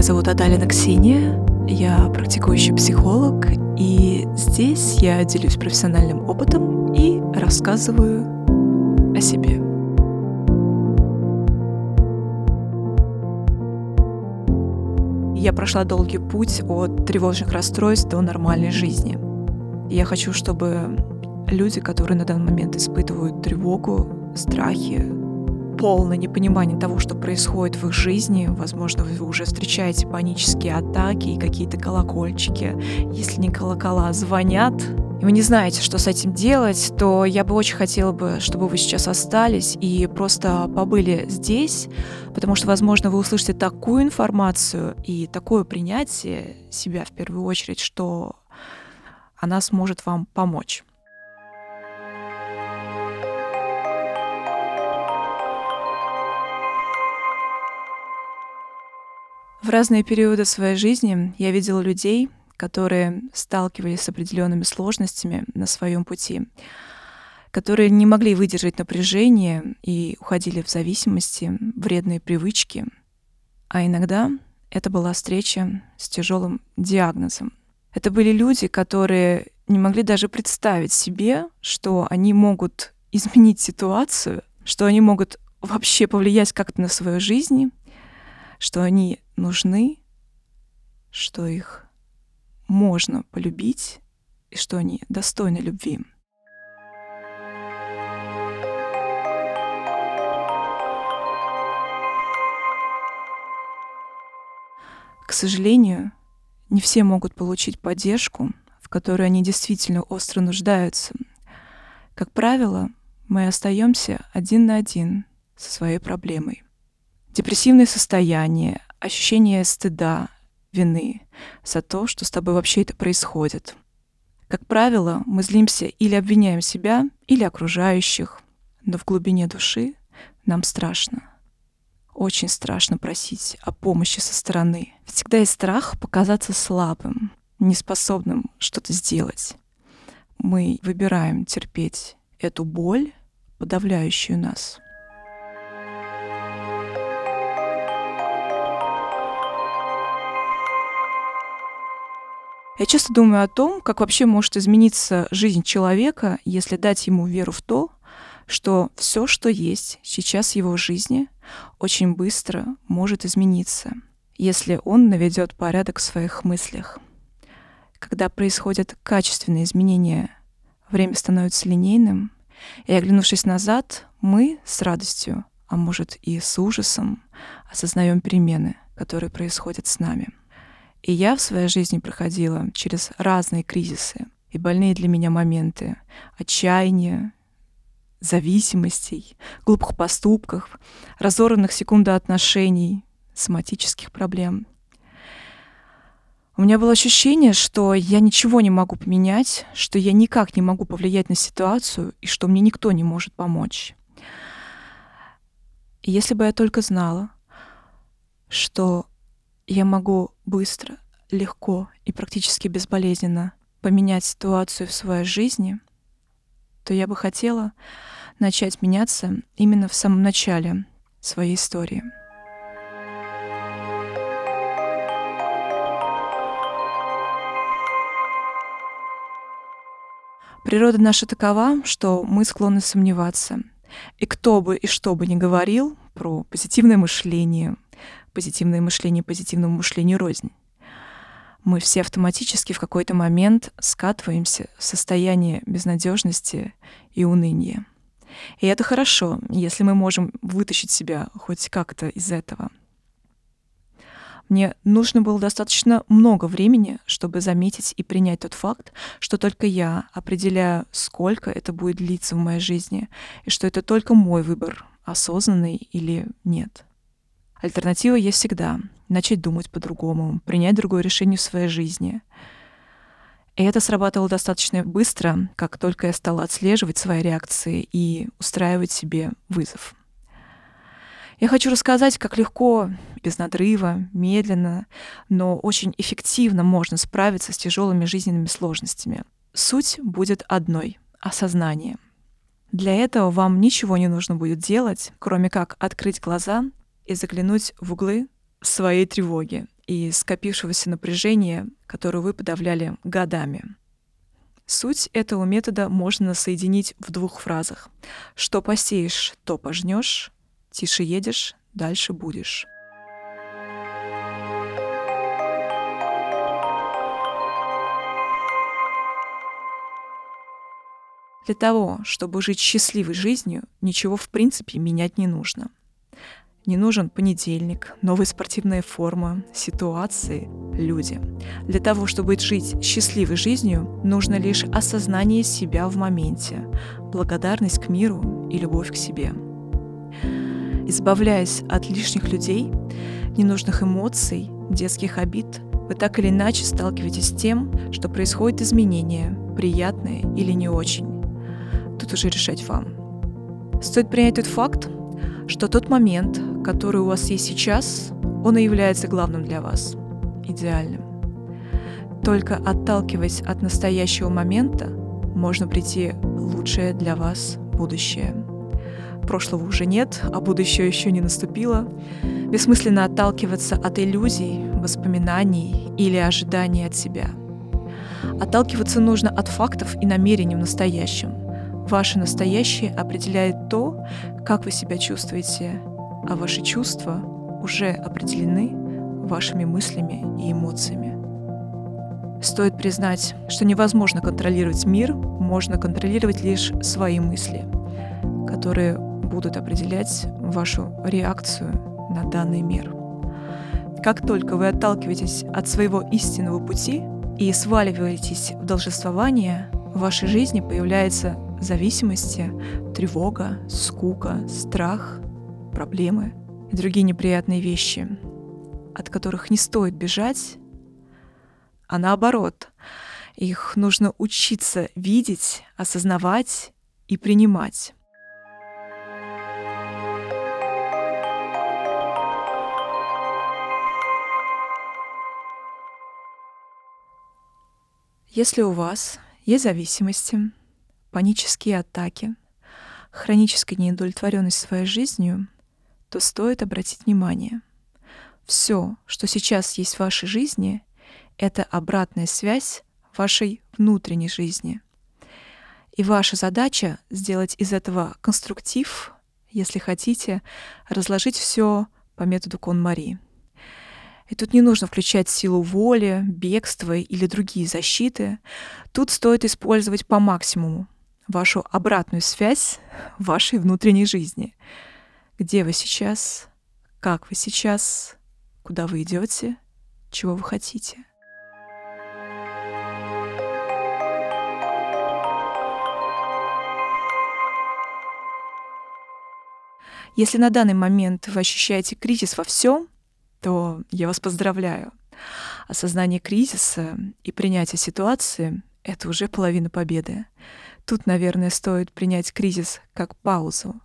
Меня зовут Адалина Ксения, я практикующий психолог, и здесь я делюсь профессиональным опытом и рассказываю о себе. Я прошла долгий путь от тревожных расстройств до нормальной жизни. Я хочу, чтобы люди, которые на данный момент испытывают тревогу, страхи, полное непонимание того, что происходит в их жизни. Возможно, вы уже встречаете панические атаки и какие-то колокольчики. Если не колокола звонят, и вы не знаете, что с этим делать, то я бы очень хотела бы, чтобы вы сейчас остались и просто побыли здесь, потому что, возможно, вы услышите такую информацию и такое принятие себя в первую очередь, что она сможет вам помочь. Разные периоды своей жизни я видела людей, которые сталкивались с определенными сложностями на своем пути, которые не могли выдержать напряжение и уходили в зависимости, вредные привычки. А иногда это была встреча с тяжелым диагнозом. Это были люди, которые не могли даже представить себе, что они могут изменить ситуацию, что они могут вообще повлиять как-то на свою жизнь, что они нужны, что их можно полюбить и что они достойны любви. К сожалению, не все могут получить поддержку, в которой они действительно остро нуждаются. Как правило, мы остаемся один на один со своей проблемой. Депрессивное состояние, ощущение стыда, вины за то, что с тобой вообще это происходит. Как правило, мы злимся или обвиняем себя, или окружающих, но в глубине души нам страшно. Очень страшно просить о помощи со стороны. Всегда есть страх показаться слабым, неспособным что-то сделать. Мы выбираем терпеть эту боль, подавляющую нас — Я часто думаю о том, как вообще может измениться жизнь человека, если дать ему веру в то, что все, что есть сейчас в его жизни, очень быстро может измениться, если он наведет порядок в своих мыслях. Когда происходят качественные изменения, время становится линейным, и, оглянувшись назад, мы с радостью, а может и с ужасом, осознаем перемены, которые происходят с нами — и я в своей жизни проходила через разные кризисы и больные для меня моменты отчаяния, зависимостей, глупых поступков, разорванных секунды отношений, соматических проблем. У меня было ощущение, что я ничего не могу поменять, что я никак не могу повлиять на ситуацию и что мне никто не может помочь. Если бы я только знала, что я могу быстро, легко и практически безболезненно поменять ситуацию в своей жизни, то я бы хотела начать меняться именно в самом начале своей истории. Природа наша такова, что мы склонны сомневаться. И кто бы и что бы ни говорил про позитивное мышление, позитивное мышление позитивному мышлению рознь. Мы все автоматически в какой-то момент скатываемся в состояние безнадежности и уныния. И это хорошо, если мы можем вытащить себя хоть как-то из этого. Мне нужно было достаточно много времени, чтобы заметить и принять тот факт, что только я определяю, сколько это будет длиться в моей жизни, и что это только мой выбор, осознанный или нет. Альтернатива есть всегда. Начать думать по-другому, принять другое решение в своей жизни. И это срабатывало достаточно быстро, как только я стала отслеживать свои реакции и устраивать себе вызов. Я хочу рассказать, как легко без надрыва, медленно, но очень эффективно можно справиться с тяжелыми жизненными сложностями. Суть будет одной — осознание. Для этого вам ничего не нужно будет делать, кроме как открыть глаза и заглянуть в углы своей тревоги и скопившегося напряжения, которое вы подавляли годами. Суть этого метода можно соединить в двух фразах. Что посеешь, то пожнешь, тише едешь, дальше будешь. Для того, чтобы жить счастливой жизнью, ничего в принципе менять не нужно. Не нужен понедельник, новая спортивная форма, ситуации, люди. Для того, чтобы жить счастливой жизнью, нужно лишь осознание себя в моменте, благодарность к миру и любовь к себе. Избавляясь от лишних людей, ненужных эмоций, детских обид, вы так или иначе сталкиваетесь с тем, что происходят изменения, приятные или не очень. Тут уже решать вам. Стоит принять тот факт, что тот момент, который у вас есть сейчас, он и является главным для вас, идеальным. Только отталкиваясь от настоящего момента, можно прийти лучшее для вас будущее. Прошлого уже нет, а будущее еще не наступило. Бессмысленно отталкиваться от иллюзий, воспоминаний или ожиданий от себя. Отталкиваться нужно от фактов и намерений в настоящем. Ваше настоящее определяет то, как вы себя чувствуете, а ваши чувства уже определены вашими мыслями и эмоциями. Стоит признать, что невозможно контролировать мир, можно контролировать лишь свои мысли, которые будут определять вашу реакцию на данный мир. Как только вы отталкиваетесь от своего истинного пути и сваливаетесь в должествование, в вашей жизни появляются зависимости, тревога, скука, страх, проблемы и другие неприятные вещи, от которых не стоит бежать, а наоборот, их нужно учиться видеть, осознавать и принимать. Если у вас есть зависимости, панические атаки, хроническая неудовлетворенность своей жизнью, то стоит обратить внимание. Все, что сейчас есть в вашей жизни, это обратная связь вашей внутренней жизни. И ваша задача сделать из этого конструктив, если хотите, разложить все по методу Кон-Мари — и тут не нужно включать силу воли, бегства или другие защиты. Тут стоит использовать по максимуму вашу обратную связь вашей внутренней жизни. Где вы сейчас, как вы сейчас, куда вы идете, чего вы хотите. Если на данный момент вы ощущаете кризис во всем, то я вас поздравляю. Осознание кризиса и принятие ситуации — это уже половина победы. Тут, наверное, стоит принять кризис как паузу.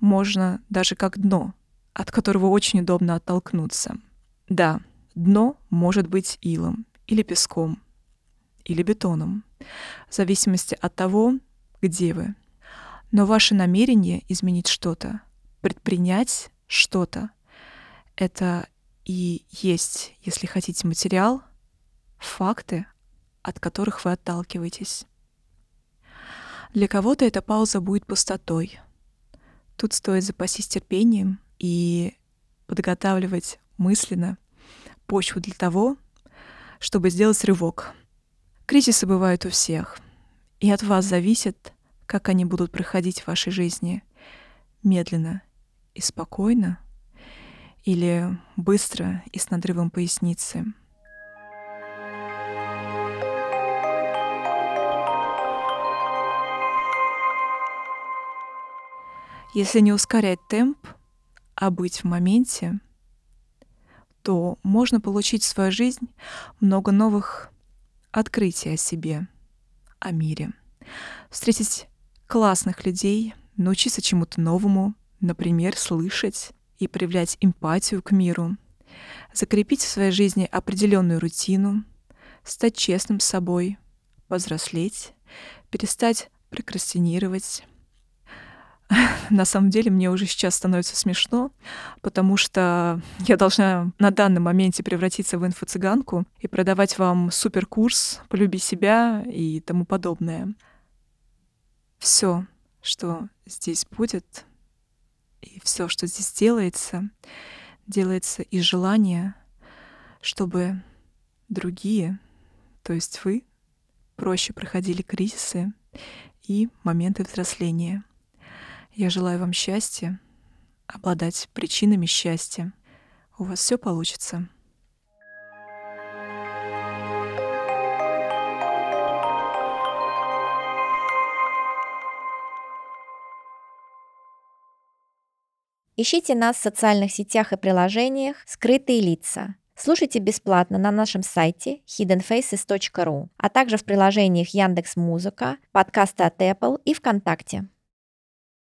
Можно даже как дно, от которого очень удобно оттолкнуться. Да, дно может быть илом или песком, или бетоном, в зависимости от того, где вы. Но ваше намерение изменить что-то, предпринять что-то, это и есть, если хотите, материал, факты, от которых вы отталкиваетесь. Для кого-то эта пауза будет пустотой. Тут стоит запастись терпением и подготавливать мысленно почву для того, чтобы сделать рывок. Кризисы бывают у всех, и от вас зависит, как они будут проходить в вашей жизни медленно и спокойно — или быстро и с надрывом поясницы. Если не ускорять темп, а быть в моменте, то можно получить в свою жизнь много новых открытий о себе, о мире, встретить классных людей, научиться чему-то новому, например, слышать и проявлять эмпатию к миру, закрепить в своей жизни определенную рутину, стать честным с собой, повзрослеть, перестать прокрастинировать. На самом деле мне уже сейчас становится смешно, потому что я должна на данном моменте превратиться в инфо-цыганку и продавать вам суперкурс «Полюби себя» и тому подобное. Все, что здесь будет, и все, что здесь делается, делается из желания, чтобы другие, то есть вы, проще проходили кризисы и моменты взросления. Я желаю вам счастья, обладать причинами счастья. У вас все получится. Ищите нас в социальных сетях и приложениях «Скрытые лица». Слушайте бесплатно на нашем сайте hiddenfaces.ru, а также в приложениях Яндекс Музыка, подкасты от Apple и ВКонтакте.